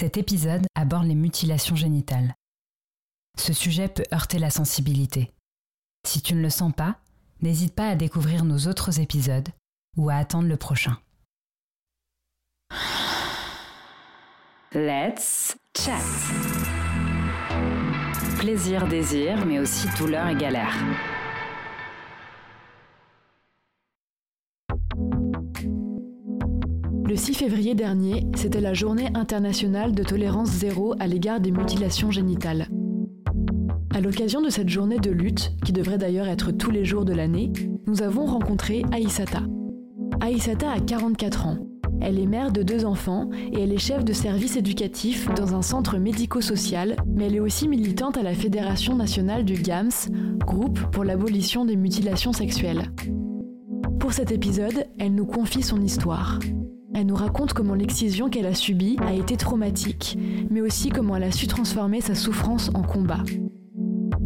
Cet épisode aborde les mutilations génitales. Ce sujet peut heurter la sensibilité. Si tu ne le sens pas, n'hésite pas à découvrir nos autres épisodes ou à attendre le prochain. Let's chat. Plaisir, désir, mais aussi douleur et galère. Le 6 février dernier, c'était la journée internationale de tolérance zéro à l'égard des mutilations génitales. À l'occasion de cette journée de lutte, qui devrait d'ailleurs être tous les jours de l'année, nous avons rencontré Aïsata. Aïsata a 44 ans. Elle est mère de deux enfants et elle est chef de service éducatif dans un centre médico-social, mais elle est aussi militante à la Fédération nationale du GAMS, groupe pour l'abolition des mutilations sexuelles. Pour cet épisode, elle nous confie son histoire. Elle nous raconte comment l'excision qu'elle a subie a été traumatique, mais aussi comment elle a su transformer sa souffrance en combat.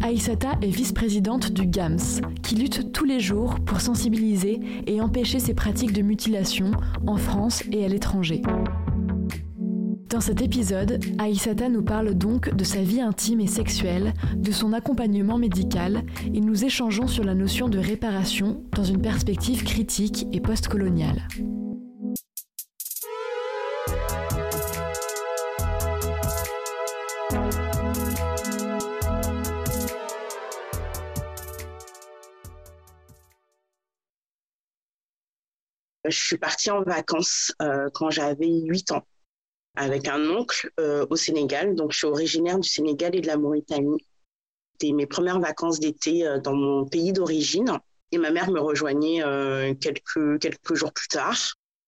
Aïsata est vice-présidente du GAMS, qui lutte tous les jours pour sensibiliser et empêcher ces pratiques de mutilation en France et à l'étranger. Dans cet épisode, Aïsata nous parle donc de sa vie intime et sexuelle, de son accompagnement médical, et nous échangeons sur la notion de réparation dans une perspective critique et postcoloniale. Je suis partie en vacances euh, quand j'avais 8 ans avec un oncle euh, au Sénégal. Donc, je suis originaire du Sénégal et de la Mauritanie. C'était mes premières vacances d'été euh, dans mon pays d'origine. Et ma mère me rejoignait quelques, quelques jours plus tard.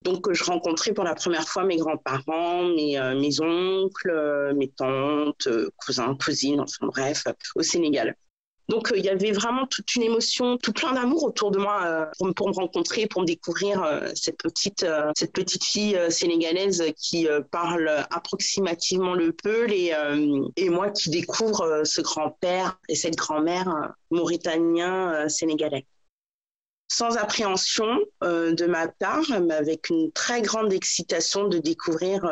Donc, je rencontrais pour la première fois mes grands-parents, mes, mes oncles, mes tantes, cousins, cousines, enfin bref, au Sénégal. Donc euh, il y avait vraiment toute une émotion, tout plein d'amour autour de moi euh, pour, me rencontrer, pour me découvrir euh, cette petite cette petite fille sénégalaise qui parle approximativement le peul et moi qui découvre ce grand-père et cette grand-mère mauritanien sénégalais. Sans appréhension de ma part, mais avec une très grande excitation de découvrir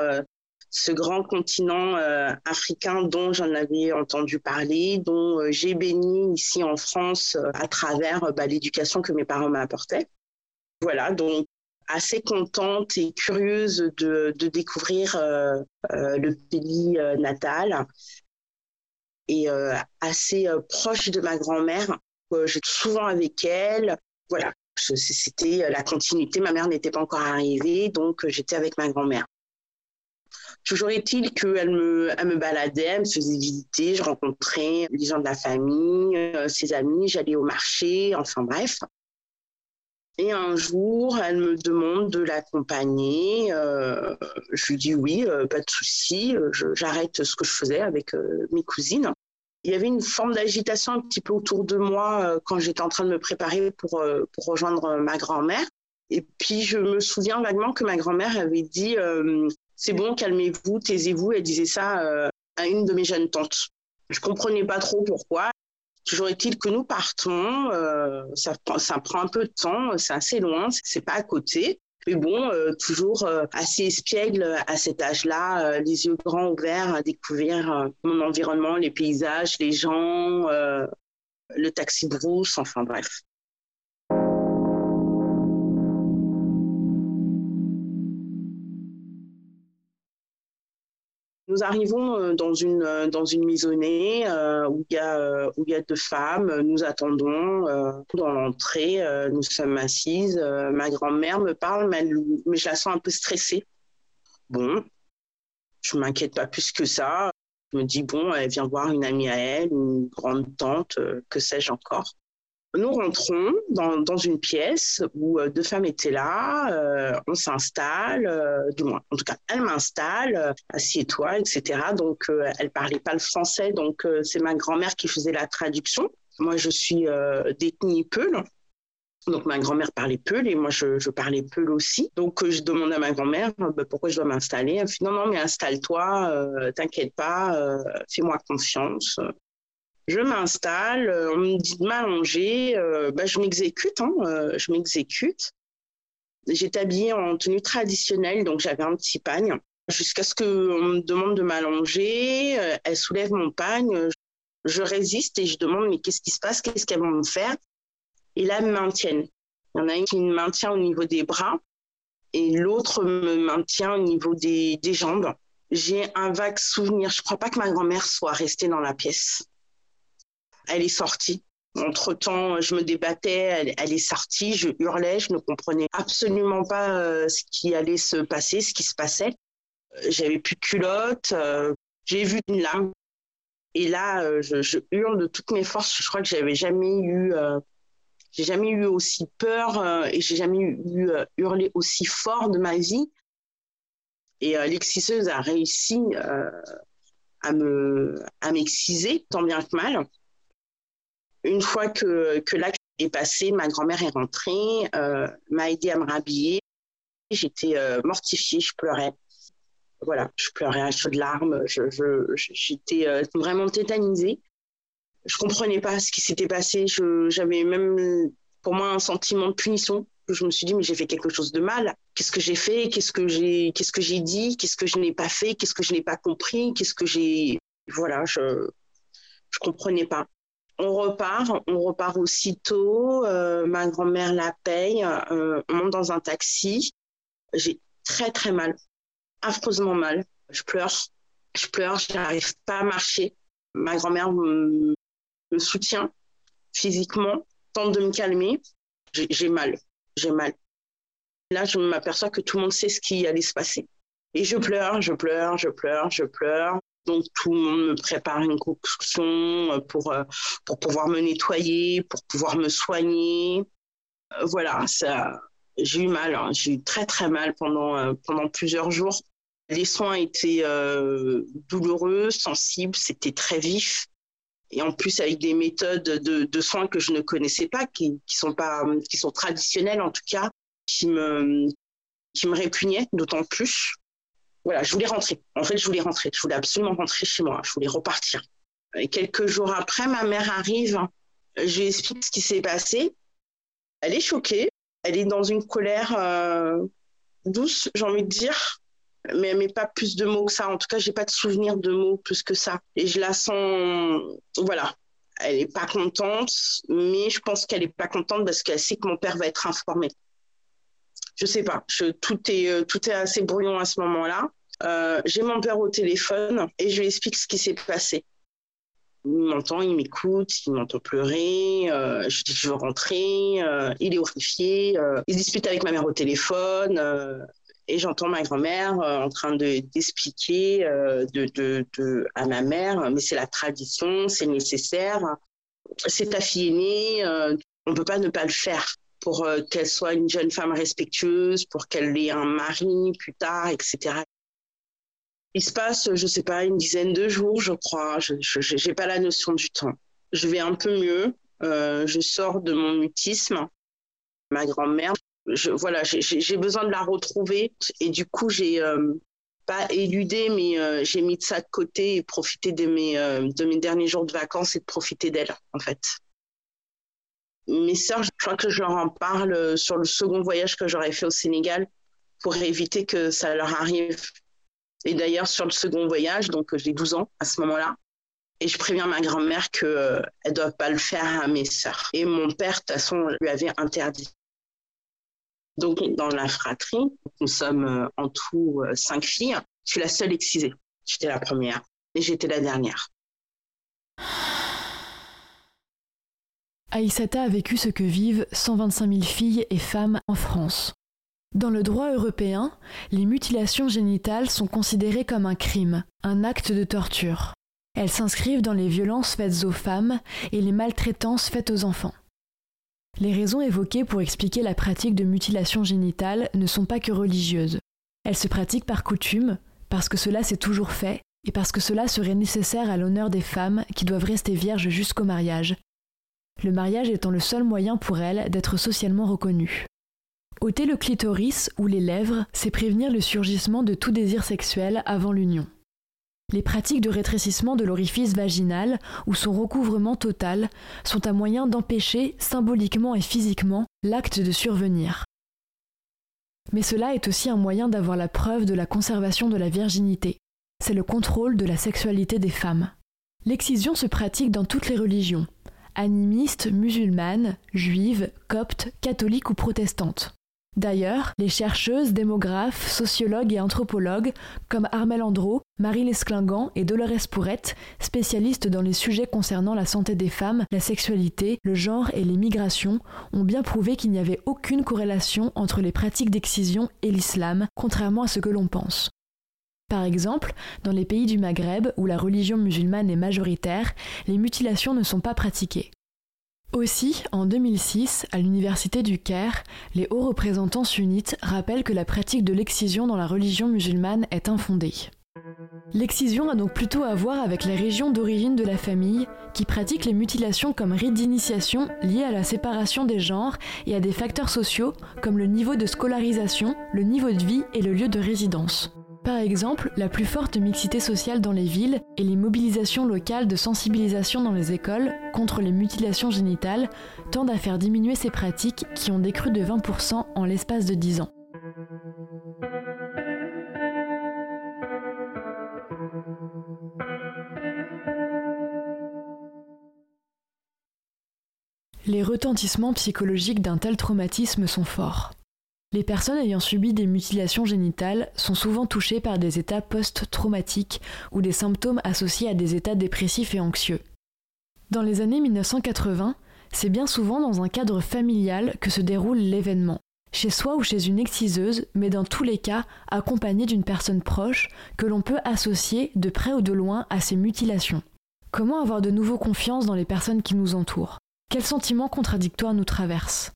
ce grand continent euh, africain dont j'en avais entendu parler, dont euh, j'ai béni ici en France euh, à travers bah, l'éducation que mes parents m'apportaient. Voilà, donc assez contente et curieuse de, de découvrir le pays natal et assez proche de ma grand-mère. J'étais souvent avec elle. Voilà, c'était la continuité. Ma mère n'était pas encore arrivée, donc j'étais avec ma grand-mère. Toujours est-il qu'elle me, elle me baladait, elle me faisait visiter, je rencontrais des gens de la famille, euh, ses amis, j'allais au marché, enfin bref. Et un jour, elle me demande de l'accompagner. Euh, je lui dis oui, euh, pas de souci. J'arrête ce que je faisais avec mes cousines. Il y avait une forme d'agitation un petit peu autour de moi quand j'étais en train de me préparer pour, pour rejoindre ma grand-mère. Et puis, je me souviens vaguement que ma grand-mère avait dit c'est bon, calmez-vous, taisez-vous. Elle disait ça euh, à une de mes jeunes tantes. Je comprenais pas trop pourquoi. Toujours est-il que nous partons, euh, ça, prend un peu de temps, c'est assez loin, c'est pas à côté. Mais bon, euh, toujours assez espiègle à cet âge-là, les yeux grands ouverts à découvrir mon environnement, les paysages, les gens, le taxi brousse, enfin bref. Nous arrivons euh, dans une, euh, dans une maisonnée euh, où, il y a, deux femmes. Nous attendons dans l'entrée. nous sommes assises. ma grand-mère me parle, mais, mais je la sens un peu stressée. Bon, je m'inquiète pas plus que ça. Je me dis, bon, elle vient voir une amie à elle, une grande tante, que sais-je encore. Nous rentrons dans, une pièce où euh, deux femmes étaient là, euh, on s'installe, euh, du moins, en tout cas, elle m'installe, assieds-toi, etc. Donc, elle parlait pas le français, donc c'est ma grand-mère qui faisait la traduction. Moi, je suis d'ethnie Peul, donc ma grand-mère parlait Peul et moi je, je parlais Peul aussi. Donc je demande à ma grand-mère bah, pourquoi je dois m'installer. Elle me dit non non mais installe-toi, t'inquiète pas, fais-moi confiance je m'installe, euh, on me dit de m'allonger, euh, bah, je m'exécute, hein, euh, je m'exécute. J'étais habillée en tenue traditionnelle, donc j'avais un petit pagne. jusqu'à ce qu'on me demande de m'allonger. Euh, elle soulève mon pagne. Je résiste et je demande mais qu'est-ce qui se passe? Qu'est-ce qu'elles vont me faire? Et là, elles me maintiennent. Il y en a une qui me maintient au niveau des bras et l'autre me maintient au niveau des, des jambes. J'ai un vague souvenir. Je ne crois pas que ma grand-mère soit restée dans la pièce. Elle est sortie. Entre-temps, je me débattais, elle, est sortie, je hurlais, je ne comprenais absolument pas euh, ce qui allait se passer, ce qui se passait. Euh, j'avais plus de culotte, euh, j'ai vu une lame. Et là, je, hurle de toutes mes forces. Je crois que j'avais jamais eu, j'ai jamais eu aussi peur et j'ai jamais eu hurlé aussi fort de ma vie. Et l'exciseuse a réussi à me, à m'exciser tant bien que mal. Une fois que, l'acte est passé, ma grand-mère est rentrée, euh, m'a aidé à me rhabiller. J'étais euh, mortifiée, je pleurais. Voilà, je pleurais à chaudes larmes. J'étais euh, vraiment tétanisée. Je comprenais pas ce qui s'était passé. J'avais même pour moi un sentiment de punition. Je me suis dit mais j'ai fait quelque chose de mal. Qu'est-ce que j'ai fait? Qu'est-ce que j'ai Qu'est-ce que j'ai dit? Qu'est-ce que je n'ai pas fait? Qu'est-ce que je n'ai pas compris? Qu'est-ce que j'ai Voilà, je je comprenais pas on repart, on repart aussitôt. Euh, ma grand-mère la paye. Euh, on monte dans un taxi. J'ai très très mal, affreusement mal. Je pleure, je pleure, je n'arrive pas à marcher. Ma grand-mère me, soutient physiquement, tente de me calmer. J'ai mal, j'ai mal. Là, je m'aperçois que tout le monde sait ce qui allait se passer. Et je pleure, je pleure, je pleure, je pleure. Donc tout le monde me prépare une concoction euh, pour, euh, pour pouvoir me nettoyer, pour pouvoir me soigner. Euh, voilà, ça, j'ai eu mal, hein. j'ai eu très très mal pendant, pendant plusieurs jours. Les soins étaient douloureux, sensibles, c'était très vif. Et en plus avec des méthodes de, soins que je ne connaissais pas, qui, qui sont pas, qui sont traditionnelles en tout cas, qui me, qui me répugnaient d'autant plus voilà, je voulais rentrer. En fait, je voulais rentrer. Je voulais absolument rentrer chez moi. Je voulais repartir. Et quelques jours après, ma mère arrive. Je lui explique ce qui s'est passé. Elle est choquée. Elle est dans une colère euh, douce, j'ai envie de dire. Mais elle met pas plus de mots que ça. En tout cas, j'ai pas de souvenir de mots plus que ça. Et je la sens, voilà. Elle est pas contente, mais je pense qu'elle est pas contente parce qu'elle sait que mon père va être informé je sais pas. tout est euh, tout est assez brouillon à ce moment-là. Euh, j'ai mon père au téléphone et je lui explique ce qui s'est passé. Il m'entend, il m'écoute, il m'entend pleurer. Euh, je dis que je veux rentrer. il est horrifié. il dispute avec ma mère au téléphone. et j'entends ma grand-mère en train de d'expliquer de, de, de, à ma mère, mais c'est la tradition, c'est nécessaire. C'est ta fille aînée, on peut pas ne pas le faire pour euh, qu'elle soit une jeune femme respectueuse, pour qu'elle ait un mari plus tard, etc. Il se passe, je ne sais pas, une dizaine de jours, je crois. Je n'ai pas la notion du temps. Je vais un peu mieux. Euh, je sors de mon mutisme. Ma grand-mère, voilà, j'ai besoin de la retrouver. Et du coup, j'ai euh, pas éludé, mais j'ai mis de ça de côté et profité de mes, de mes derniers jours de vacances et de profiter d'elle, en fait mes sœurs, je crois que je leur en parle sur le second voyage que j'aurais fait au Sénégal pour éviter que ça leur arrive. Et d'ailleurs, sur le second voyage, donc j'ai 12 ans à ce moment-là, et je préviens ma grand-mère qu'elle euh, ne doit pas le faire à mes sœurs. Et mon père, de toute façon, lui avait interdit. Donc, dans la fratrie, nous sommes euh, en tout euh, cinq filles. Je suis la seule excisée. J'étais la première et j'étais la dernière. Aïssata a vécu ce que vivent 125 000 filles et femmes en France. Dans le droit européen, les mutilations génitales sont considérées comme un crime, un acte de torture. Elles s'inscrivent dans les violences faites aux femmes et les maltraitances faites aux enfants. Les raisons évoquées pour expliquer la pratique de mutilation génitale ne sont pas que religieuses. Elles se pratiquent par coutume, parce que cela s'est toujours fait, et parce que cela serait nécessaire à l'honneur des femmes qui doivent rester vierges jusqu'au mariage, le mariage étant le seul moyen pour elle d'être socialement reconnue. Ôter le clitoris ou les lèvres, c'est prévenir le surgissement de tout désir sexuel avant l'union. Les pratiques de rétrécissement de l'orifice vaginal ou son recouvrement total sont un moyen d'empêcher, symboliquement et physiquement, l'acte de survenir. Mais cela est aussi un moyen d'avoir la preuve de la conservation de la virginité. C'est le contrôle de la sexualité des femmes. L'excision se pratique dans toutes les religions, animistes, musulmanes, juives, coptes, catholiques ou protestantes. D'ailleurs, les chercheuses, démographes, sociologues et anthropologues comme Armel Andro, Marie Lesclingan et Dolores Pourrette, spécialistes dans les sujets concernant la santé des femmes, la sexualité, le genre et les migrations, ont bien prouvé qu'il n'y avait aucune corrélation entre les pratiques d'excision et l'islam, contrairement à ce que l'on pense. Par exemple, dans les pays du Maghreb, où la religion musulmane est majoritaire, les mutilations ne sont pas pratiquées. Aussi, en 2006, à l'université du Caire, les hauts représentants sunnites rappellent que la pratique de l'excision dans la religion musulmane est infondée. L'excision a donc plutôt à voir avec les régions d'origine de la famille, qui pratiquent les mutilations comme rite d'initiation lié à la séparation des genres et à des facteurs sociaux comme le niveau de scolarisation, le niveau de vie et le lieu de résidence. Par exemple, la plus forte mixité sociale dans les villes et les mobilisations locales de sensibilisation dans les écoles contre les mutilations génitales tendent à faire diminuer ces pratiques qui ont décru de 20% en l'espace de 10 ans. Les retentissements psychologiques d'un tel traumatisme sont forts. Les personnes ayant subi des mutilations génitales sont souvent touchées par des états post-traumatiques ou des symptômes associés à des états dépressifs et anxieux. Dans les années 1980, c'est bien souvent dans un cadre familial que se déroule l'événement, chez soi ou chez une exciseuse, mais dans tous les cas accompagnée d'une personne proche que l'on peut associer de près ou de loin à ces mutilations. Comment avoir de nouveau confiance dans les personnes qui nous entourent? Quels sentiments contradictoires nous traversent?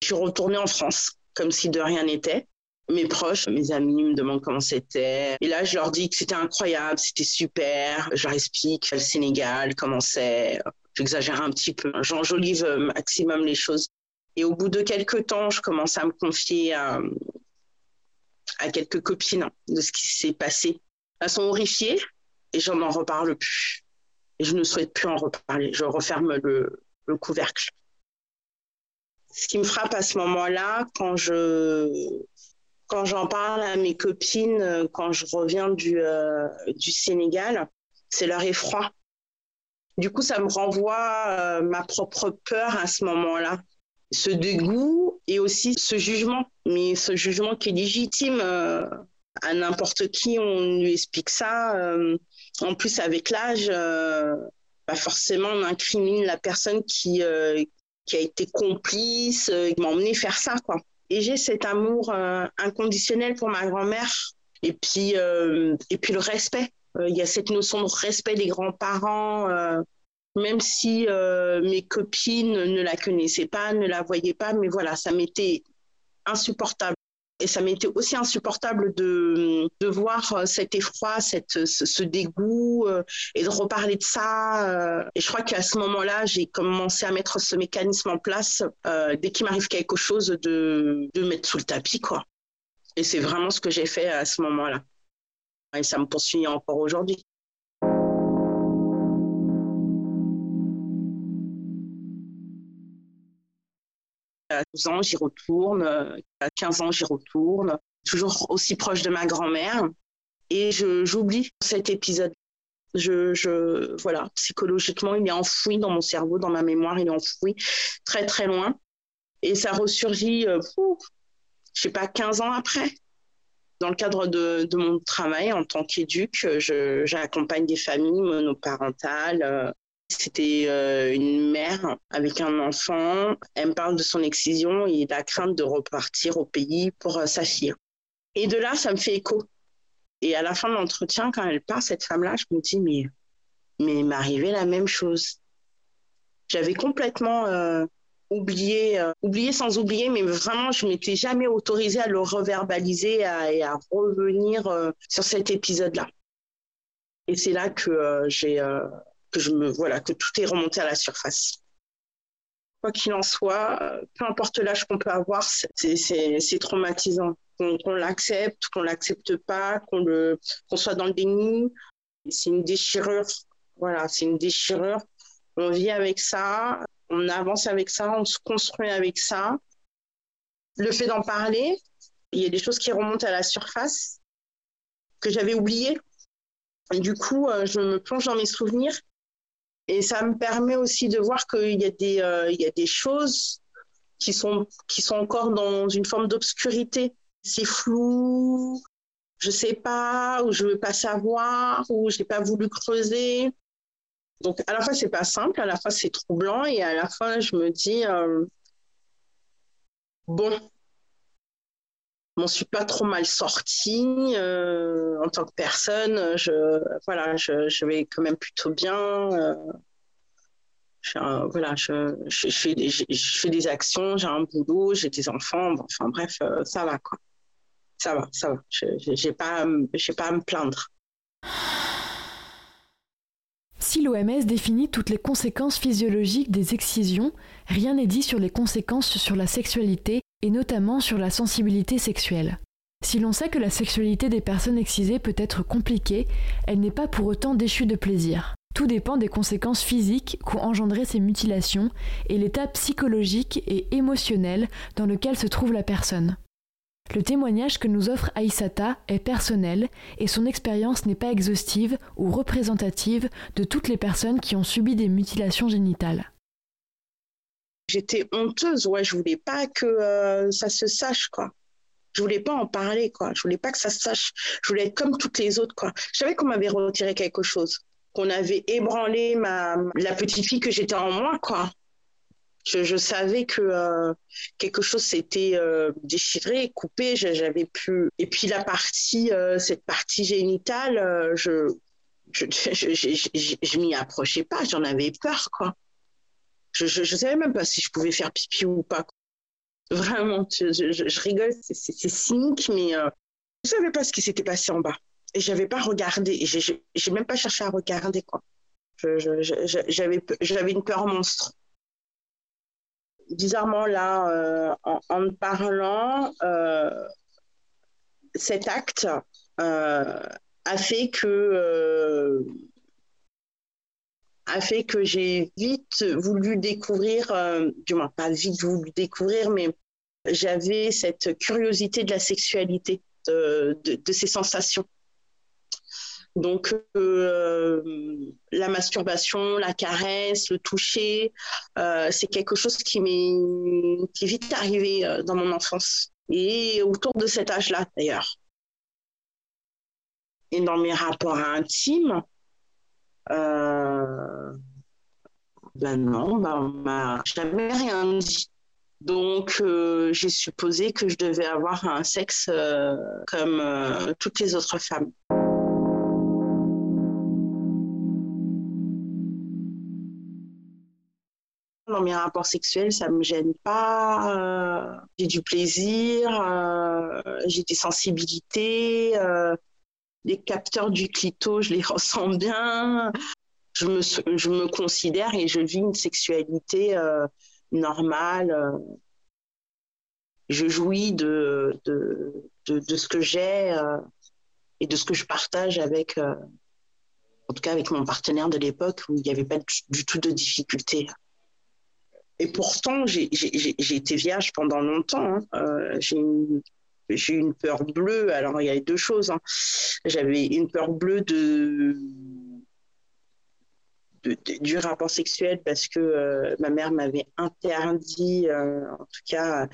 Je suis retournée en France, comme si de rien n'était. Mes proches, mes amis me demandent comment c'était. Et là, je leur dis que c'était incroyable, c'était super. Je leur explique le Sénégal, comment c'est. J'exagère un petit peu. J'enjolive maximum les choses. Et au bout de quelques temps, je commence à me confier à, quelques copines de ce qui s'est passé. Elles sont horrifiées et je n'en reparle plus. Et je ne souhaite plus en reparler. Je referme le couvercle ce qui me frappe à ce moment-là, quand je quand j'en parle à mes copines, quand je reviens du, euh, du Sénégal, c'est leur effroi. Du coup, ça me renvoie euh, ma propre peur à ce moment-là. Ce dégoût et aussi ce jugement, mais ce jugement qui est légitime euh, à n'importe qui, on lui explique ça. en plus, avec l'âge, bah forcément, on incrimine la personne qui, qui a été complice, euh, qui m'a emmené faire ça, quoi. Et j'ai cet amour euh, inconditionnel pour ma grand-mère. Et puis, euh, et puis le respect. Il y a cette notion de respect des grands-parents, même si mes copines ne la connaissaient pas, ne la voyaient pas, mais voilà, ça m'était insupportable. Et ça m'était aussi insupportable de, de voir euh, cet effroi, cette, ce, dégoût euh, et de reparler de ça. Euh. Et je crois qu'à ce moment-là, j'ai commencé à mettre ce mécanisme en place dès qu'il m'arrive quelque chose de, de mettre sous le tapis, quoi. Et c'est vraiment ce que j'ai fait à ce moment-là. Et ça me poursuit encore aujourd'hui. À 12 ans, j'y retourne. À 15 ans, j'y retourne. Toujours aussi proche de ma grand-mère. Et j'oublie cet épisode. Je, je, voilà, psychologiquement, il est enfoui dans mon cerveau, dans ma mémoire, il est enfoui très, très loin. Et ça ressurgit, euh, je sais pas, 15 ans après. Dans le cadre de, de mon travail en tant qu'éduc, j'accompagne des familles monoparentales, euh, c'était euh, une mère avec un enfant. Elle me parle de son excision et de la crainte de repartir au pays pour euh, sa fille. Et de là, ça me fait écho. Et à la fin de l'entretien, quand elle part, cette femme-là, je me dis, mais, mais m'arrivait la même chose. J'avais complètement euh, oublié, oublié sans oublier, mais vraiment, je m'étais jamais autorisée à le reverbaliser et à revenir sur cet épisode-là. Et c'est là que j'ai que je me voilà que tout est remonté à la surface. Quoi qu'il en soit, peu importe l'âge qu'on peut avoir, c'est traumatisant. Qu'on l'accepte, qu'on l'accepte pas, qu'on qu'on soit dans le déni, c'est une déchirure. Voilà, c'est une déchirure. On vit avec ça, on avance avec ça, on se construit avec ça. le fait d'en parler, il y a des choses qui remontent à la surface que j'avais oubliées. du coup, euh, je me plonge dans mes souvenirs et ça me permet aussi de voir qu'il y, a des, euh, il y a des choses qui sont, qui sont encore dans une forme d'obscurité. C'est flou, je sais pas, ou je veux pas savoir, ou je n'ai pas voulu creuser. Donc, à la fois, c'est pas simple, à la fois, c'est troublant, et à la fois, je me dis, euh, bon, m'en suis pas trop mal sortie euh, en tant que personne. Je, voilà, je, vais quand même plutôt bien. Euh, je, voilà, je, fais des, actions, j'ai un boulot, j'ai des enfants. enfin bref, ça va quoi. Ça va, ça va. Je n'ai pas, pas à me plaindre. Si l'OMS définit toutes les conséquences physiologiques des excisions, rien n'est dit sur les conséquences sur la sexualité et notamment sur la sensibilité sexuelle. Si l'on sait que la sexualité des personnes excisées peut être compliquée, elle n'est pas pour autant déchue de plaisir. Tout dépend des conséquences physiques qu'ont engendré ces mutilations et l'état psychologique et émotionnel dans lequel se trouve la personne. Le témoignage que nous offre Aïsata est personnel et son expérience n'est pas exhaustive ou représentative de toutes les personnes qui ont subi des mutilations génitales. J'étais honteuse, ouais, je voulais pas que euh, ça se sache, quoi. Je voulais pas en parler, quoi. Je voulais pas que ça se sache. Je voulais être comme toutes les autres, quoi. Je savais qu'on m'avait retiré quelque chose, qu'on avait ébranlé ma, la petite fille que j'étais en moi, quoi. Je, savais que euh, quelque chose s'était euh, déchiré, coupé. J'avais pu. Et puis la partie, cette partie génitale, je je, je, m'y approchais pas. J'en avais peur, quoi. Je, je, savais même pas si je pouvais faire pipi ou pas. Vraiment, je, rigole, c'est cynique, mais je savais pas ce qui s'était passé en bas. Et j'avais pas regardé. Et j'ai même pas cherché à regarder, quoi. J'avais une peur monstre bizarrement là, euh, en, parlant, euh, cet acte euh, a fait que a fait que j'ai vite voulu découvrir, du moins pas vite voulu découvrir, mais j'avais cette curiosité de la sexualité, de, ces sensations. Donc, euh, la masturbation, la caresse, le toucher, euh, c'est quelque chose qui m'est qui est vite arrivé euh, dans mon enfance et autour de cet âge-là d'ailleurs. Et dans mes rapports intimes, ben non, ben on m'a jamais rien dit. Donc, j'ai supposé que je devais avoir un sexe comme toutes les autres femmes. dans mes rapports sexuels, ça me gêne pas. Euh, j'ai du plaisir, euh, j'ai des sensibilités. Euh, les capteurs du clito, je les ressens bien. Je me, je me considère et je vis une sexualité normale. je jouis de, de, de, ce que j'ai et de ce que je partage avec, en tout cas avec mon partenaire de l'époque où il n'y avait pas du tout de difficultés. Et pourtant, j'ai été vierge pendant longtemps. Hein. Euh, j'ai une peur bleue. Alors, il y avait deux choses. Hein. J'avais une peur bleue de, du rapport sexuel parce que euh, ma mère m'avait interdit, euh, en tout cas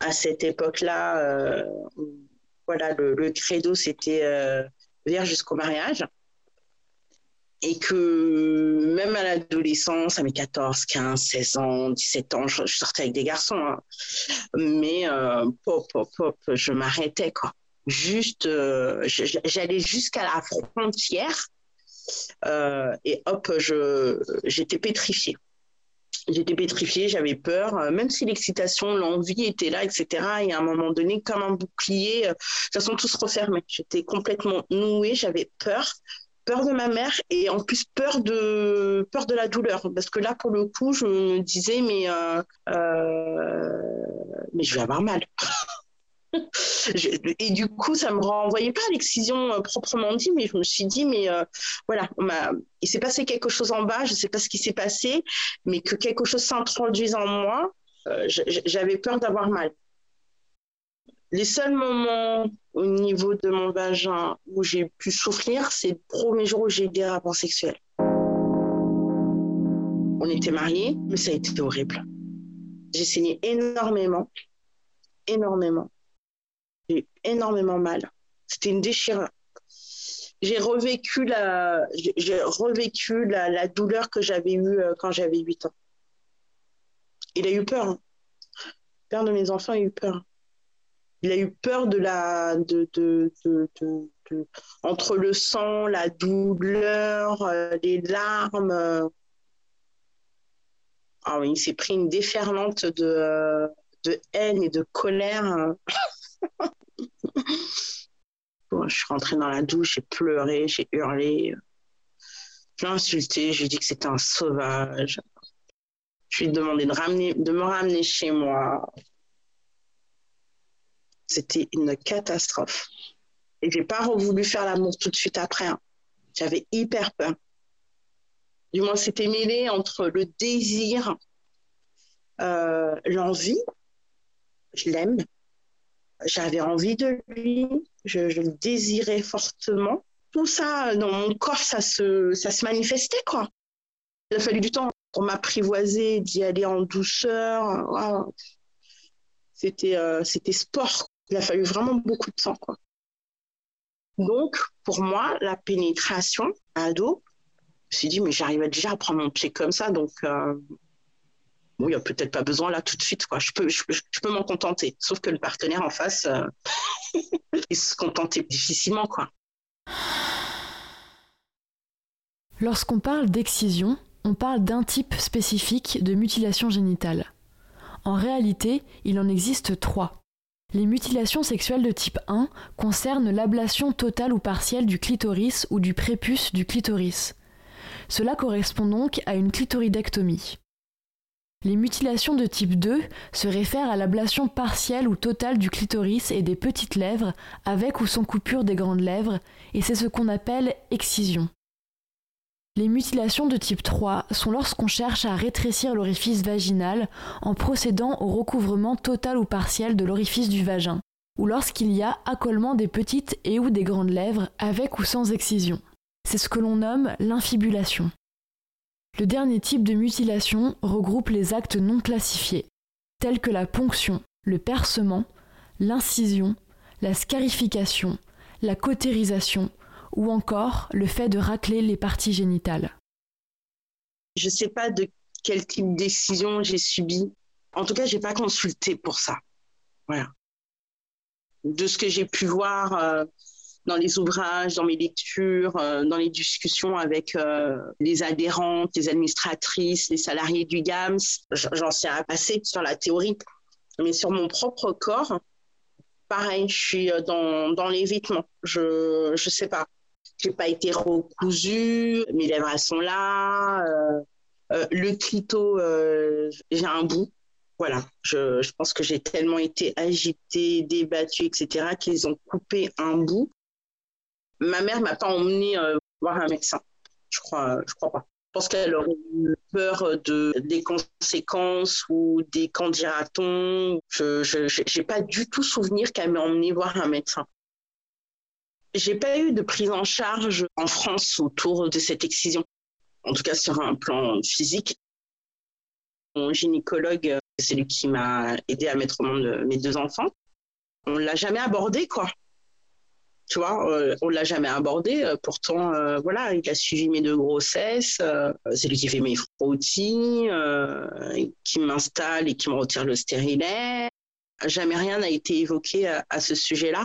à cette époque-là, voilà, le, le credo, c'était vierge jusqu'au mariage et que même à l'adolescence, à mes 14, 15, 16 ans, 17 ans, je, sortais avec des garçons, hein. mais euh, pop, pop, je m'arrêtais quoi. Juste, euh, j'allais jusqu'à la frontière euh, et hop, j'étais pétrifiée. J'étais pétrifiée, j'avais peur, euh, même si l'excitation, l'envie était là, etc. Et à un moment donné, comme un bouclier, de toute façon, tout se refermait. J'étais complètement nouée, j'avais peur peur de ma mère et en plus peur de peur de la douleur. Parce que là pour le coup je me disais mais euh, euh, mais je vais avoir mal. Et du coup ça me renvoyait pas à l'excision euh, proprement dit mais je me suis dit mais voilà il s'est passé quelque chose en bas je sais pas ce qui s'est passé mais que quelque chose s'introduise en moi j'avais peur d'avoir mal Les seuls moments au niveau de mon vagin où j'ai pu souffrir, c'est le premier jour où j'ai eu des rapports sexuels. On était mariés, mais ça a été horrible. J'ai saigné énormément, énormément. J'ai eu énormément mal. C'était une déchirure. J'ai revécu la, j'ai revécu la, douleur que j'avais eue euh, quand j'avais 8 ans. Il a eu peur. Hein. Le père de mes enfants a eu peur. Il a eu peur de la, de, de, de, de entre le sang, la douleur, euh, les larmes. Euh. Ah oui, il s'est pris une déferlante de, de haine et de colère. bon, je suis rentrée dans la douche, j'ai pleuré, j'ai hurlé. Je l'ai insulté, je lui ai dit que c'était un sauvage. Je lui ai demandé de, ramener, de me ramener chez moi. C'était une catastrophe. Et j'ai pas voulu faire l'amour tout de suite après. Hein. J'avais hyper peur. Du moins, c'était mêlé entre le désir, euh, l'envie. Je l'aime. J'avais envie de lui. Je, le désirais fortement. Tout ça, dans mon corps, ça se, ça se manifestait, quoi. Il a fallu du temps pour m'apprivoiser, d'y aller en douceur. C'était, euh, c'était sport. Il a fallu vraiment beaucoup de temps, quoi. Donc, pour moi, la pénétration à dos, je me suis dit, mais j'arrivais déjà à prendre mon pied comme ça, donc euh, bon, il n'y a peut-être pas besoin là tout de suite. Quoi. Je peux, je, peux m'en contenter. Sauf que le partenaire en face, euh, il se contentait difficilement. Quoi. Lorsqu'on parle d'excision, on parle d'un type spécifique de mutilation génitale. En réalité, il en existe trois. Les mutilations sexuelles de type 1 concernent l'ablation totale ou partielle du clitoris ou du prépuce du clitoris. Cela correspond donc à une clitoridectomie. Les mutilations de type 2 se réfèrent à l'ablation partielle ou totale du clitoris et des petites lèvres avec ou sans coupure des grandes lèvres, et c'est ce qu'on appelle excision. Les mutilations de type 3 sont lorsqu'on cherche à rétrécir l'orifice vaginal en procédant au recouvrement total ou partiel de l'orifice du vagin, ou lorsqu'il y a accolement des petites et ou des grandes lèvres avec ou sans excision. C'est ce que l'on nomme l'infibulation. Le dernier type de mutilation regroupe les actes non classifiés, tels que la ponction, le percement, l'incision, la scarification, la cautérisation, ou encore le fait de racler les parties génitales Je ne sais pas de quel type de décision j'ai subi. En tout cas, je n'ai pas consulté pour ça. Voilà. De ce que j'ai pu voir euh, dans les ouvrages, dans mes lectures, euh, dans les discussions avec euh, les adhérentes, les administratrices, les salariés du GAMS, j'en sais à passer sur la théorie. Mais sur mon propre corps, pareil, je suis dans, dans l'évitement. Je ne sais pas j'ai pas été recousue, mes lèvres sont là, euh, euh, le clito, euh, j'ai un bout. Voilà, je, je pense que j'ai tellement été agitée, débattue, etc., qu'ils ont coupé un bout. Ma mère m'a pas emmenée voir un médecin. Je crois, je crois pas. Je pense qu'elle aurait eu peur de, des conséquences ou des candidatons. Je n'ai pas du tout souvenir qu'elle m'ait emmenée voir un médecin. J'ai pas eu de prise en charge en France autour de cette excision, en tout cas sur un plan physique. Mon gynécologue, c'est lui qui m'a aidé à mettre au monde mes deux enfants. On l'a jamais abordé, quoi. Tu vois, euh, on l'a jamais abordé. Pourtant, euh, voilà, il a suivi mes deux grossesses. Euh, c'est lui qui fait mes frottis, qui m'installe et qui me retire le stérilet. Jamais rien n'a été évoqué à ce sujet-là.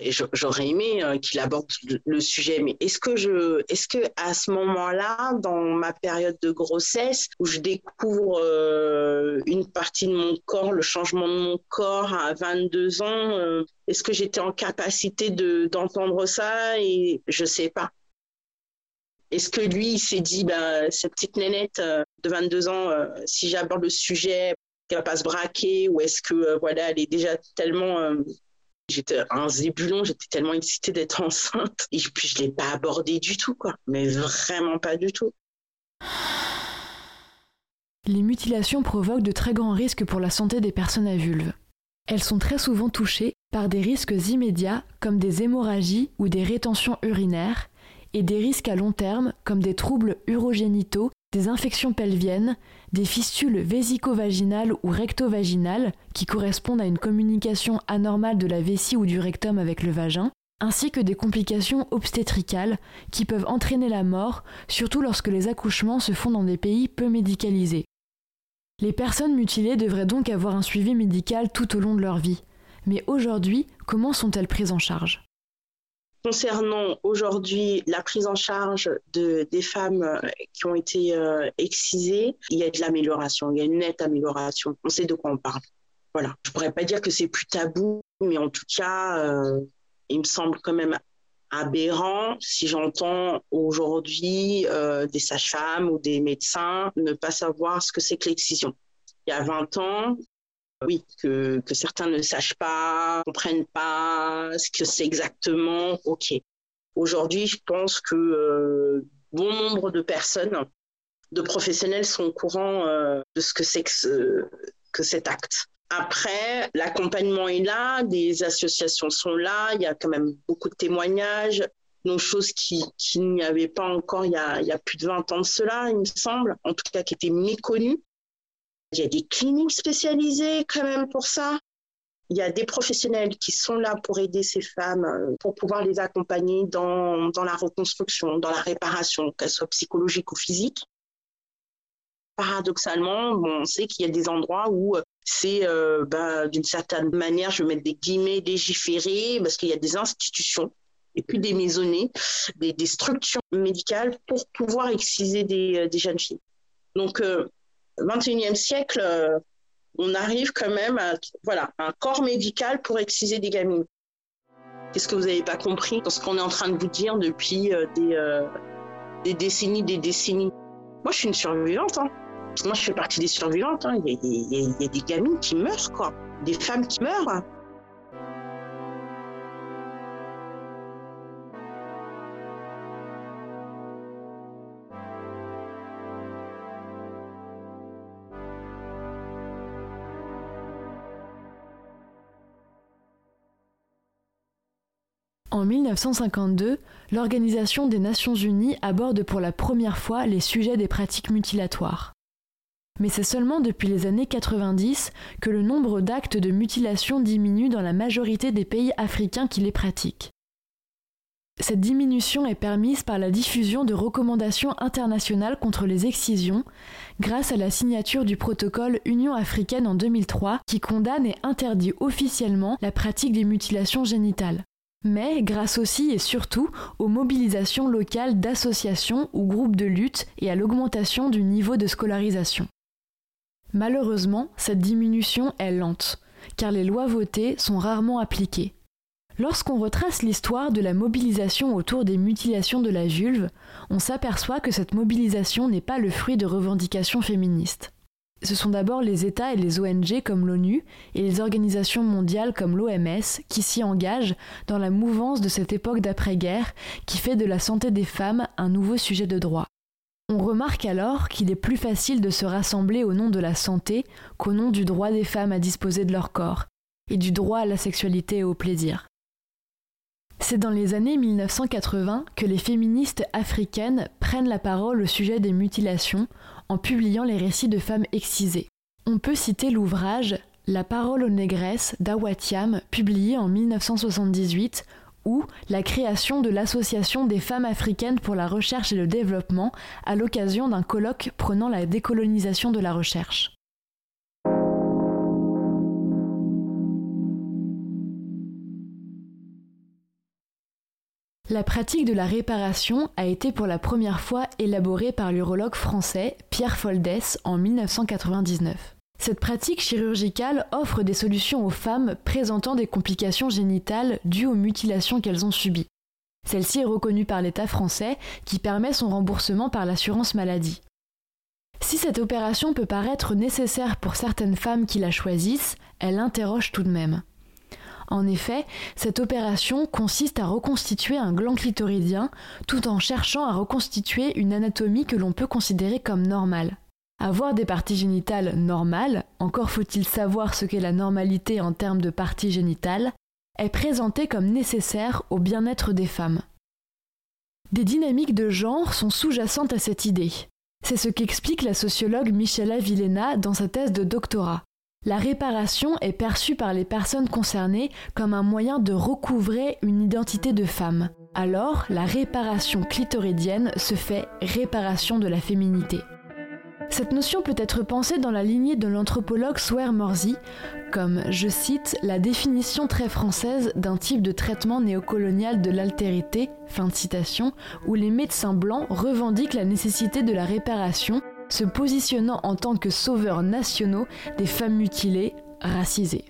Et j'aurais aimé euh, qu'il aborde le sujet, mais est-ce que je, est-ce que à ce moment-là, dans ma période de grossesse, où je découvre euh, une partie de mon corps, le changement de mon corps à 22 ans, euh, est-ce que j'étais en capacité de d'entendre ça Et je sais pas. Est-ce que lui, il s'est dit, bah, cette petite nénette de 22 ans, si j'aborde le sujet, qu'elle va pas se braquer, ou est-ce que voilà, elle est déjà tellement J'étais un zébulon, j'étais tellement excitée d'être enceinte. Et puis je ne l'ai pas abordé du tout, quoi. Mais vraiment pas du tout. Les mutilations provoquent de très grands risques pour la santé des personnes à vulve. Elles sont très souvent touchées par des risques immédiats comme des hémorragies ou des rétentions urinaires et des risques à long terme comme des troubles urogénitaux, des infections pelviennes, des fistules vésico-vaginales ou recto-vaginales qui correspondent à une communication anormale de la vessie ou du rectum avec le vagin, ainsi que des complications obstétricales qui peuvent entraîner la mort, surtout lorsque les accouchements se font dans des pays peu médicalisés. Les personnes mutilées devraient donc avoir un suivi médical tout au long de leur vie. Mais aujourd'hui, comment sont-elles prises en charge? Concernant aujourd'hui la prise en charge de, des femmes euh, qui ont été euh, excisées, il y a de l'amélioration, il y a une nette amélioration. On sait de quoi on parle. Voilà. Je pourrais pas dire que c'est plus tabou, mais en tout cas, euh, il me semble quand même aberrant si j'entends aujourd'hui des sages-femmes ou des médecins ne pas savoir ce que c'est que l'excision. Il y a 20 ans, oui, que, certains ne sachent pas, comprennent pas ce que c'est exactement, ok. Aujourd'hui, je pense que euh, bon nombre de personnes, de professionnels sont au courant euh, de ce que c'est que, cet acte. Après, l'accompagnement est là, des associations sont là, il y a quand même beaucoup de témoignages, nos choses qui, qui n'y avait pas encore il y, a, il y a plus de 20 ans de cela, il me semble, en tout cas qui étaient méconnues. Il y a des cliniques spécialisées quand même pour ça. Il y a des professionnels qui sont là pour aider ces femmes, euh, pour pouvoir les accompagner dans, dans la reconstruction, dans la réparation, qu'elle soit psychologique ou physique. Paradoxalement, on sait qu'il y a des endroits où euh, c'est euh, bah, d'une certaine manière, je vais mettre des guillemets, légiféré, parce qu'il y a des institutions et puis des maisonnées, des, structures médicales pour pouvoir exciser des, des jeunes filles. Donc, 21e siècle, euh, on arrive quand même à voilà, un corps médical pour exciser des gamines. Qu'est-ce que vous n'avez pas compris dans ce qu'on est en train de vous dire depuis euh, des, euh, des, décennies, des décennies? Moi, je suis une survivante. Hein. Moi, je fais partie des survivantes. Hein. Il, y y a, des gamines qui meurent, quoi. Des femmes qui meurent. En 1952, l'Organisation des Nations Unies aborde pour la première fois les sujets des pratiques mutilatoires. Mais c'est seulement depuis les années 90 que le nombre d'actes de mutilation diminue dans la majorité des pays africains qui les pratiquent. Cette diminution est permise par la diffusion de recommandations internationales contre les excisions, grâce à la signature du protocole Union africaine en 2003 qui condamne et interdit officiellement la pratique des mutilations génitales mais grâce aussi et surtout aux mobilisations locales d'associations ou groupes de lutte et à l'augmentation du niveau de scolarisation. Malheureusement, cette diminution est lente, car les lois votées sont rarement appliquées. Lorsqu'on retrace l'histoire de la mobilisation autour des mutilations de la vulve, on s'aperçoit que cette mobilisation n'est pas le fruit de revendications féministes. Ce sont d'abord les États et les ONG comme l'ONU et les organisations mondiales comme l'OMS qui s'y engagent dans la mouvance de cette époque d'après-guerre qui fait de la santé des femmes un nouveau sujet de droit. On remarque alors qu'il est plus facile de se rassembler au nom de la santé qu'au nom du droit des femmes à disposer de leur corps et du droit à la sexualité et au plaisir. C'est dans les années 1980 que les féministes africaines prennent la parole au sujet des mutilations en publiant les récits de femmes excisées. On peut citer l'ouvrage La parole aux négresses d'Awatiam, publié en 1978, ou la création de l'Association des femmes africaines pour la recherche et le développement à l'occasion d'un colloque prenant la décolonisation de la recherche. La pratique de la réparation a été pour la première fois élaborée par l'urologue français Pierre Foldès en 1999. Cette pratique chirurgicale offre des solutions aux femmes présentant des complications génitales dues aux mutilations qu'elles ont subies. Celle-ci est reconnue par l'État français qui permet son remboursement par l'assurance maladie. Si cette opération peut paraître nécessaire pour certaines femmes qui la choisissent, elle interroge tout de même. En effet, cette opération consiste à reconstituer un gland clitoridien tout en cherchant à reconstituer une anatomie que l'on peut considérer comme normale. Avoir des parties génitales normales, encore faut-il savoir ce qu'est la normalité en termes de parties génitales, est présentée comme nécessaire au bien-être des femmes. Des dynamiques de genre sont sous-jacentes à cette idée. C'est ce qu'explique la sociologue Michela Villena dans sa thèse de doctorat. La réparation est perçue par les personnes concernées comme un moyen de recouvrer une identité de femme. Alors, la réparation clitoridienne se fait réparation de la féminité. Cette notion peut être pensée dans la lignée de l'anthropologue Swear Morsy comme, je cite, la définition très française d'un type de traitement néocolonial de l'altérité, fin où les médecins blancs revendiquent la nécessité de la réparation, se positionnant en tant que sauveurs nationaux des femmes mutilées, racisées.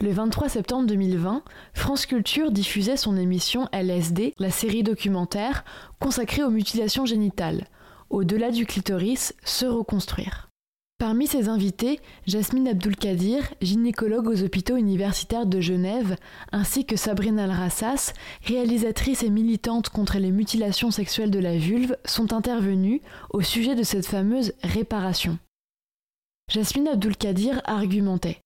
Le 23 septembre 2020, France Culture diffusait son émission LSD, la série documentaire consacrée aux mutilations génitales, au-delà du clitoris, se reconstruire. Parmi ses invités, Jasmine Abdulkadir, gynécologue aux hôpitaux universitaires de Genève, ainsi que Sabrina Alrassas, réalisatrice et militante contre les mutilations sexuelles de la vulve, sont intervenues au sujet de cette fameuse réparation. Jasmine Abdulkadir argumentait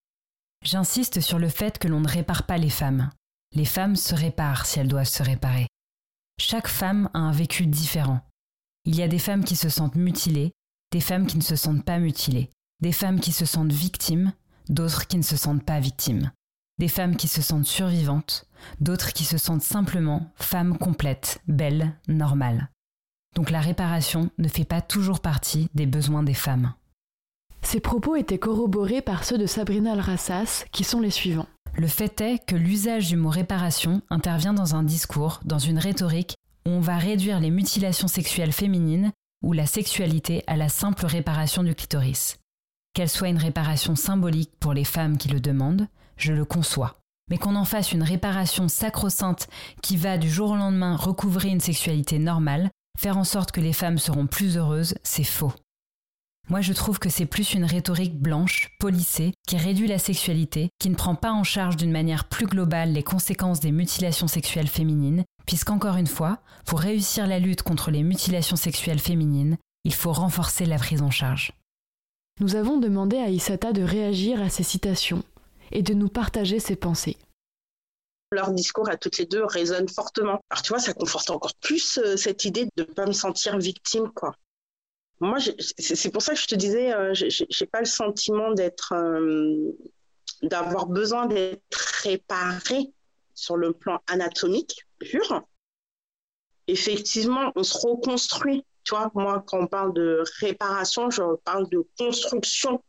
J'insiste sur le fait que l'on ne répare pas les femmes. Les femmes se réparent si elles doivent se réparer. Chaque femme a un vécu différent. Il y a des femmes qui se sentent mutilées, des femmes qui ne se sentent pas mutilées, des femmes qui se sentent victimes, d'autres qui ne se sentent pas victimes, des femmes qui se sentent survivantes, d'autres qui se sentent simplement femmes complètes, belles, normales. Donc la réparation ne fait pas toujours partie des besoins des femmes. Ces propos étaient corroborés par ceux de Sabrina Al-Rassas, qui sont les suivants. Le fait est que l'usage du mot réparation intervient dans un discours, dans une rhétorique, où on va réduire les mutilations sexuelles féminines ou la sexualité à la simple réparation du clitoris. Qu'elle soit une réparation symbolique pour les femmes qui le demandent, je le conçois. Mais qu'on en fasse une réparation sacro-sainte qui va du jour au lendemain recouvrer une sexualité normale, faire en sorte que les femmes seront plus heureuses, c'est faux. Moi, je trouve que c'est plus une rhétorique blanche, polissée, qui réduit la sexualité, qui ne prend pas en charge d'une manière plus globale les conséquences des mutilations sexuelles féminines, puisqu'encore une fois, pour réussir la lutte contre les mutilations sexuelles féminines, il faut renforcer la prise en charge. Nous avons demandé à Isata de réagir à ces citations et de nous partager ses pensées leur discours à toutes les deux résonne fortement. Alors tu vois, ça conforte encore plus euh, cette idée de ne pas me sentir victime, quoi moi, c'est pour ça que je te disais, euh, je n'ai pas le sentiment d'être, euh, d'avoir besoin d'être réparé sur le plan anatomique pur. Effectivement, on se reconstruit. Tu vois, moi, quand on parle de réparation, je parle de construction.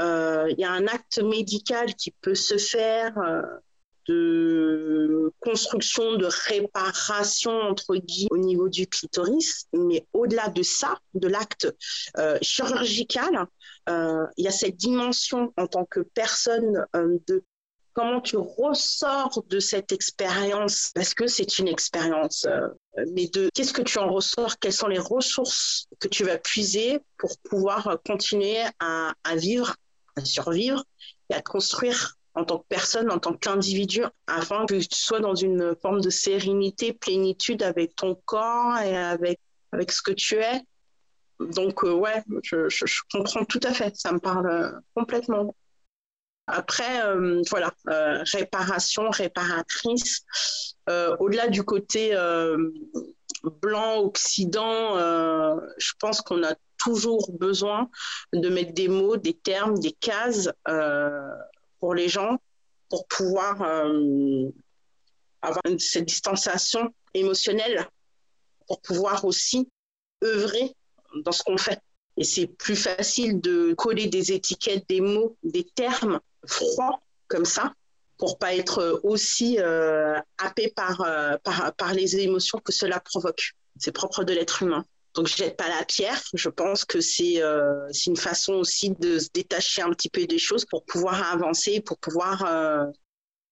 Euh, il y a un acte médical qui peut se faire de construction, de réparation, entre guillemets, au niveau du clitoris. Mais au-delà de ça, de l'acte euh, chirurgical, euh, il y a cette dimension en tant que personne euh, de comment tu ressors de cette expérience, parce que c'est une expérience, mais de qu'est-ce que tu en ressors, quelles sont les ressources que tu vas puiser pour pouvoir continuer à, à vivre, à survivre et à construire en tant que personne, en tant qu'individu, afin que tu sois dans une forme de sérénité, plénitude avec ton corps et avec, avec ce que tu es. Donc, euh, ouais, je, comprends tout à fait, ça me parle euh, complètement. Après, euh, voilà, réparation, réparatrice. Au-delà du côté blanc, occident, je pense qu'on a toujours besoin de mettre des mots, des termes, des cases pour les gens pour pouvoir euh, avoir cette distanciation émotionnelle, pour pouvoir aussi œuvrer dans ce qu'on fait. Et c'est plus facile de coller des étiquettes, des mots, des termes froids comme ça, pour pas être aussi euh, happé euh, par, par les émotions que cela provoque. C'est propre de l'être humain. Donc, je jette pas la pierre. Je pense que c'est euh, une façon aussi de se détacher un petit peu des choses pour pouvoir avancer, pour pouvoir euh,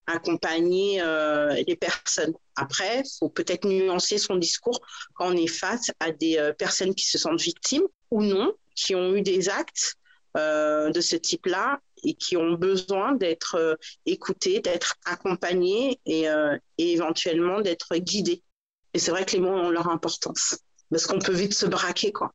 accompagner euh, les personnes. Après, faut peut-être nuancer son discours quand on est face à des personnes qui se sentent victimes ou non, qui ont eu des actes de ce type-là et qui ont besoin d'être écoutées, d'être accompagnées et, et éventuellement d'être guidées. Et c'est vrai que les mots ont leur importance parce qu'on peut vite se braquer, quoi.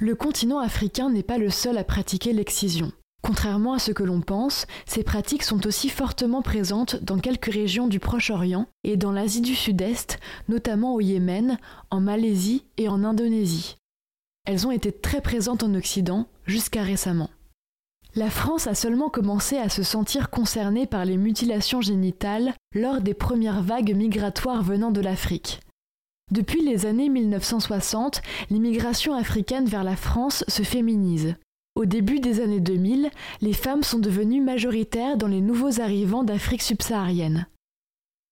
Le continent africain n'est pas le seul à pratiquer l'excision. Contrairement à ce que l'on pense, ces pratiques sont aussi fortement présentes dans quelques régions du Proche-Orient et dans l'Asie du Sud-Est, notamment au Yémen, en Malaisie et en Indonésie. Elles ont été très présentes en Occident jusqu'à récemment. La France a seulement commencé à se sentir concernée par les mutilations génitales lors des premières vagues migratoires venant de l'Afrique. Depuis les années 1960, l'immigration africaine vers la France se féminise. Au début des années 2000, les femmes sont devenues majoritaires dans les nouveaux arrivants d'Afrique subsaharienne.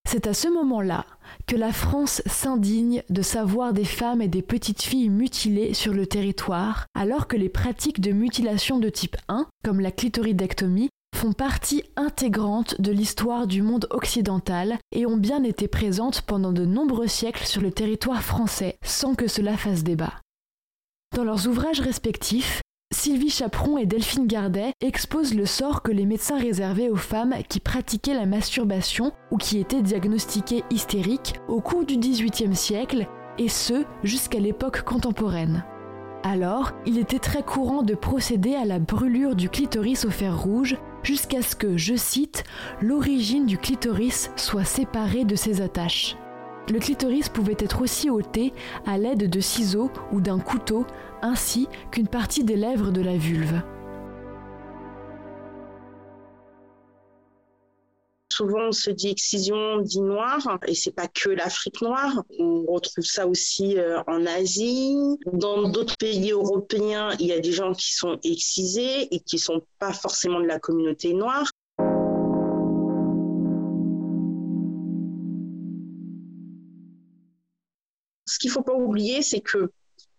C'est à ce moment-là que la France s'indigne de savoir des femmes et des petites filles mutilées sur le territoire, alors que les pratiques de mutilation de type 1, comme la clitoridectomie, font partie intégrante de l'histoire du monde occidental et ont bien été présentes pendant de nombreux siècles sur le territoire français sans que cela fasse débat. Dans leurs ouvrages respectifs, Sylvie Chaperon et Delphine Gardet exposent le sort que les médecins réservaient aux femmes qui pratiquaient la masturbation ou qui étaient diagnostiquées hystériques au cours du XVIIIe siècle, et ce jusqu'à l'époque contemporaine. Alors, il était très courant de procéder à la brûlure du clitoris au fer rouge jusqu'à ce que, je cite, l'origine du clitoris soit séparée de ses attaches. Le clitoris pouvait être aussi ôté à l'aide de ciseaux ou d'un couteau, ainsi qu'une partie des lèvres de la vulve. Souvent, on se dit excision dit noir, et c'est pas que l'Afrique noire. On retrouve ça aussi euh, en Asie. Dans d'autres pays européens, il y a des gens qui sont excisés et qui sont pas forcément de la communauté noire. Ce qu'il faut pas oublier, c'est que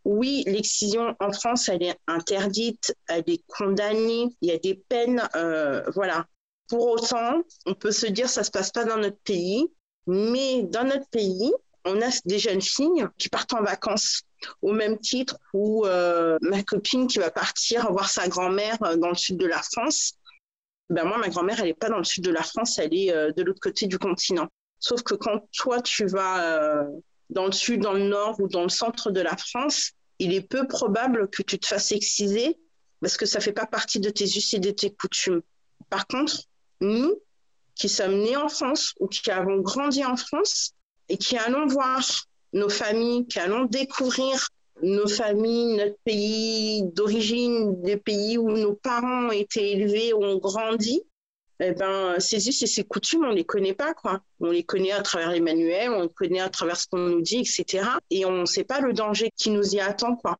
oui, l'excision en France, elle est interdite, elle est condamnée, il y a des peines, euh, voilà. Pour autant, on peut se dire ça se passe pas dans notre pays, mais dans notre pays, on a des jeunes filles qui partent en vacances au même titre où euh, ma copine qui va partir voir sa grand-mère euh, dans le sud de la France. Ben moi, ma grand-mère, elle n'est pas dans le sud de la France, elle est de l'autre côté du continent. Sauf que quand toi, tu vas dans le sud, dans le nord ou dans le centre de la France, il est peu probable que tu te fasses exciser parce que ça fait pas partie de tes us et de tes coutumes. Par contre, nous, qui sommes nés en France ou qui avons grandi en France et qui allons voir nos familles, qui allons découvrir nos familles, notre pays d'origine, des pays où nos parents ont été élevés, où ont grandi, eh ben, ces us et ces coutumes, on les connaît pas, quoi. On les connaît à travers les manuels, on les connaît à travers ce qu'on nous dit, etc. Et on ne sait pas le danger qui nous y attend, quoi.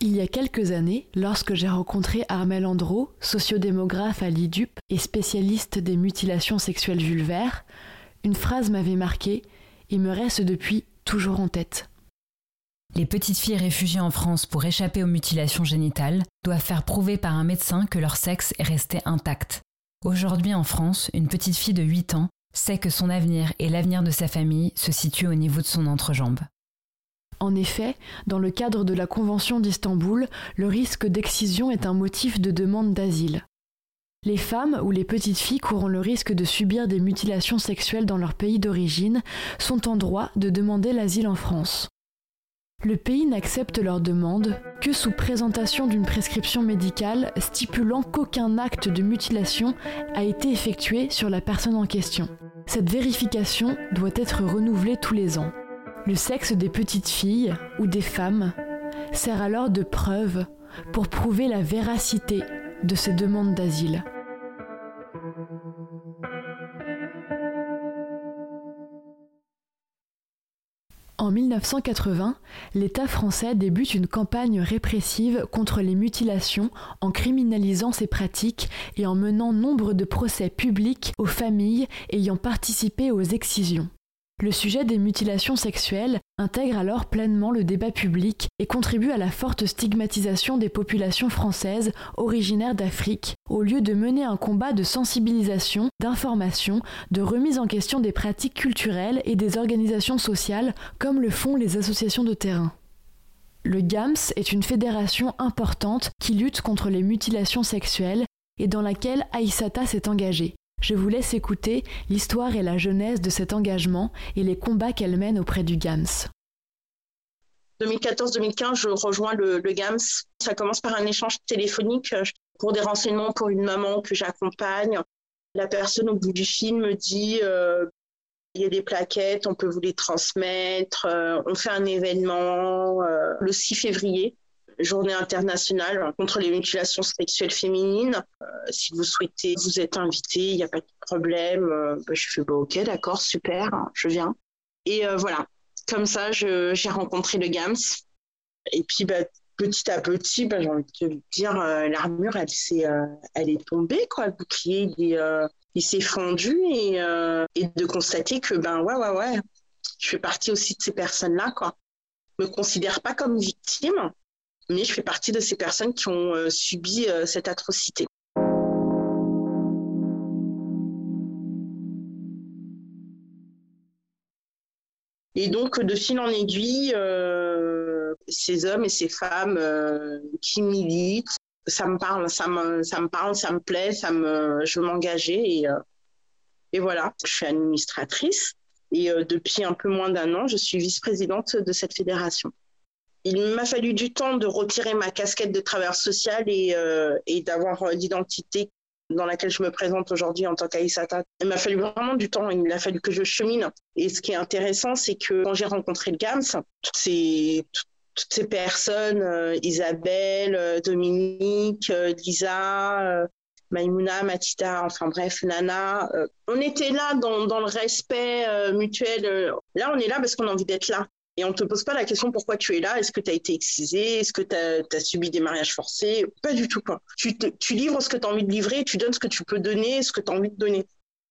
Il y a quelques années, lorsque j'ai rencontré Armel Andro, sociodémographe à l'IDUP et spécialiste des mutilations sexuelles vulvaires, une phrase m'avait marqué et me reste depuis toujours en tête. Les petites filles réfugiées en France pour échapper aux mutilations génitales doivent faire prouver par un médecin que leur sexe est resté intact. Aujourd'hui en France, une petite fille de 8 ans sait que son avenir et l'avenir de sa famille se situent au niveau de son entrejambe. En effet, dans le cadre de la Convention d'Istanbul, le risque d'excision est un motif de demande d'asile. Les femmes ou les petites filles courant le risque de subir des mutilations sexuelles dans leur pays d'origine sont en droit de demander l'asile en France. Le pays n'accepte leur demande que sous présentation d'une prescription médicale stipulant qu'aucun acte de mutilation a été effectué sur la personne en question. Cette vérification doit être renouvelée tous les ans. Le sexe des petites filles ou des femmes sert alors de preuve pour prouver la véracité de ces demandes d'asile. 1980, l'État français débute une campagne répressive contre les mutilations en criminalisant ces pratiques et en menant nombre de procès publics aux familles ayant participé aux excisions. Le sujet des mutilations sexuelles intègre alors pleinement le débat public et contribue à la forte stigmatisation des populations françaises originaires d'Afrique, au lieu de mener un combat de sensibilisation, d'information, de remise en question des pratiques culturelles et des organisations sociales comme le font les associations de terrain. Le GAMS est une fédération importante qui lutte contre les mutilations sexuelles et dans laquelle Aïsata s'est engagée. Je vous laisse écouter l'histoire et la genèse de cet engagement et les combats qu'elle mène auprès du GAMS. 2014-2015, je rejoins le, GAMS. Ça commence par un échange téléphonique euh, pour des renseignements pour une maman que j'accompagne. La personne au bout du fil me dit euh, il y a des plaquettes, on peut vous les transmettre. Euh, on fait un événement le 6 février, journée internationale contre les mutilations sexuelles féminines. si vous souhaitez, vous êtes invité, il n'y a pas de problème. Bah, je fais bah, ok, d'accord, super, je viens. Et voilà, comme ça, j'ai rencontré le GAMS. Et puis, bah, petit à petit, bah, j'ai envie de dire, euh, l'armure, elle, euh, elle est tombée, quoi. Le bouclier, il, euh, s'est fondu et, de constater que, ben ouais, ouais, ouais, je fais partie aussi de ces personnes-là, quoi. Me considère pas comme victime, mais je fais partie de ces personnes qui ont subi cette atrocité. Et donc, de fil en aiguille, euh, ces hommes et ces femmes euh, qui militent, ça me parle, ça me, parle, ça me plaît, ça me, je veux m'engager et, euh, et voilà. Je suis administratrice et depuis un peu moins d'un an, je suis vice-présidente de cette fédération. Il m'a fallu du temps de retirer ma casquette de travailleur social et, et d'avoir l'identité dans laquelle je me présente aujourd'hui en tant qu'Aïsata. Il m'a fallu vraiment du temps, il a fallu que je chemine. Et ce qui est intéressant, c'est que quand j'ai rencontré le GAMS, toutes ces, personnes, euh, Isabelle, euh, Dominique, euh, Lisa, Maïmouna, Matita, enfin bref, Nana, on était là dans le respect mutuel. Là, on est là parce qu'on a envie d'être là. Et on ne te pose pas la question pourquoi tu es là, est-ce que tu as été excisé, est-ce que tu as, subi des mariages forcés, pas du tout. Quoi. Tu, livres ce que tu as envie de livrer, tu donnes ce que tu peux donner, ce que tu as envie de donner.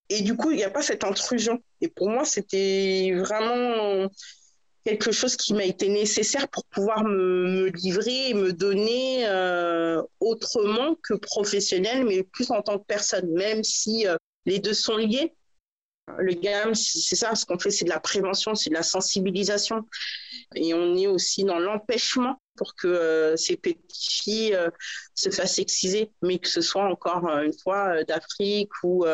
Et du coup, il n'y a pas cette intrusion. Et pour moi, c'était vraiment quelque chose qui m'a été nécessaire pour pouvoir me, livrer et me donner euh, autrement que professionnel, mais plus en tant que personne, même si euh, les deux sont liés. Le GAM, c'est ça, ce qu'on fait, c'est de la prévention, c'est de la sensibilisation. Et on est aussi dans l'empêchement pour que euh, ces petites filles euh, se fassent exciser, mais que ce soit encore euh, une fois d'Afrique ou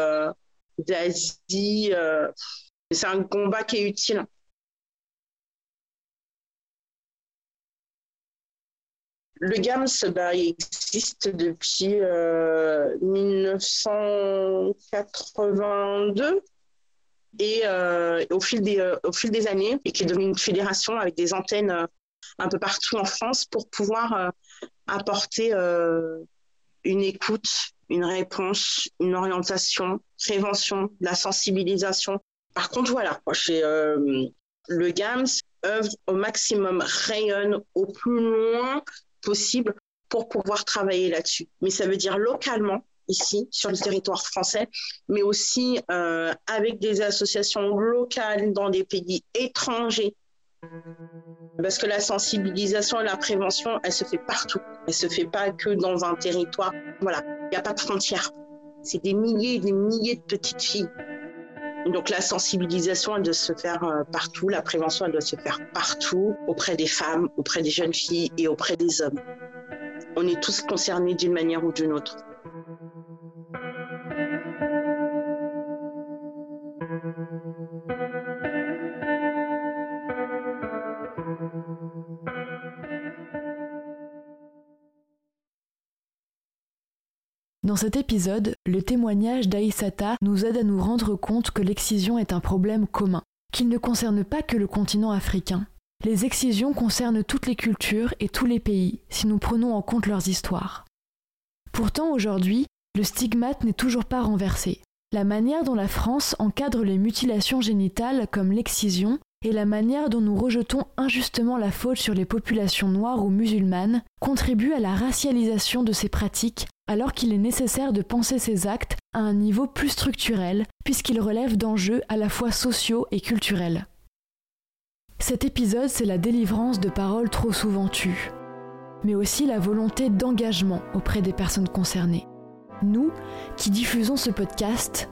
d'Asie. c'est un combat qui est utile. Le GAMS, bah, existe depuis 1982 et euh, au, fil des, euh, au fil des années, et qui est devenue une fédération avec des antennes euh, un peu partout en France pour pouvoir apporter une écoute, une réponse, une orientation, prévention, la sensibilisation. Par contre, voilà, chez le GAMS, œuvre au maximum, rayonne au plus loin possible pour pouvoir travailler là-dessus. Mais ça veut dire localement, ici, sur le territoire français, mais aussi euh, avec des associations locales dans des pays étrangers. Parce que la sensibilisation et la prévention, elle se fait partout. Elle se fait pas que dans un territoire. Voilà, il n'y a pas de frontières. C'est des milliers et des milliers de petites filles. Donc la sensibilisation, elle doit se faire euh, partout, la prévention, elle doit se faire partout, auprès des femmes, auprès des jeunes filles et auprès des hommes. On est tous concernés d'une manière ou d'une autre. Dans cet épisode, le témoignage d'Aïsata nous aide à nous rendre compte que l'excision est un problème commun, qu'il ne concerne pas que le continent africain. Les excisions concernent toutes les cultures et tous les pays, si nous prenons en compte leurs histoires. Pourtant, aujourd'hui, le stigmate n'est toujours pas renversé. La manière dont la France encadre les mutilations génitales comme l'excision et la manière dont nous rejetons injustement la faute sur les populations noires ou musulmanes contribue à la racialisation de ces pratiques alors qu'il est nécessaire de penser ces actes à un niveau plus structurel puisqu'ils relèvent d'enjeux à la fois sociaux et culturels. Cet épisode, c'est la délivrance de paroles trop souvent tues, mais aussi la volonté d'engagement auprès des personnes concernées. Nous, qui diffusons ce podcast,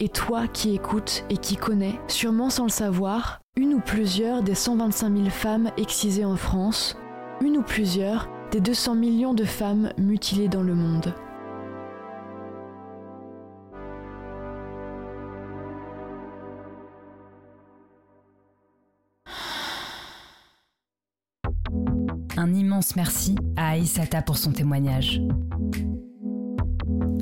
et toi qui écoutes et qui connais, sûrement sans le savoir, une ou plusieurs des 125 000 femmes excisées en France, une ou plusieurs des 200 millions de femmes mutilées dans le monde. Un immense merci à Aïsata pour son témoignage.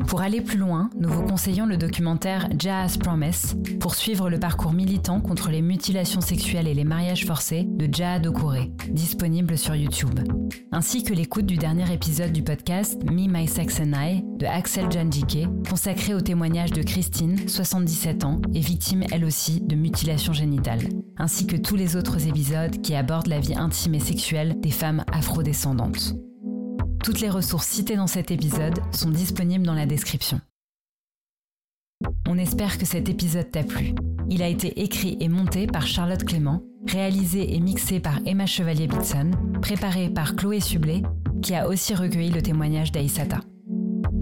Pour aller plus loin, nous vous conseillons le documentaire Jazz Promise pour suivre le parcours militant contre les mutilations sexuelles et les mariages forcés de Jahad Okouré, disponible sur YouTube, ainsi que l'écoute du dernier épisode du podcast Me, My Sex and I de Axel Janjike, consacré au témoignage de Christine, 77 ans, et victime elle aussi de mutilations génitales, ainsi que tous les autres épisodes qui abordent la vie intime et sexuelle des femmes afrodescendantes. Toutes les ressources citées dans cet épisode sont disponibles dans la description. On espère que cet épisode t'a plu. Il a été écrit et monté par Charlotte Clément, réalisé et mixé par Emma Chevalier-Bitson, préparé par Chloé Sublet, qui a aussi recueilli le témoignage d'Aïsata.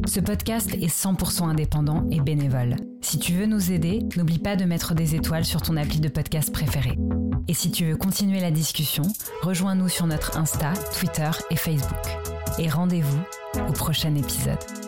Ce podcast est 100% indépendant et bénévole. Si tu veux nous aider, n'oublie pas de mettre des étoiles sur ton appli de podcast préféré. Et si tu veux continuer la discussion, rejoins-nous sur notre Insta, Twitter et Facebook et rendez-vous au prochain épisode.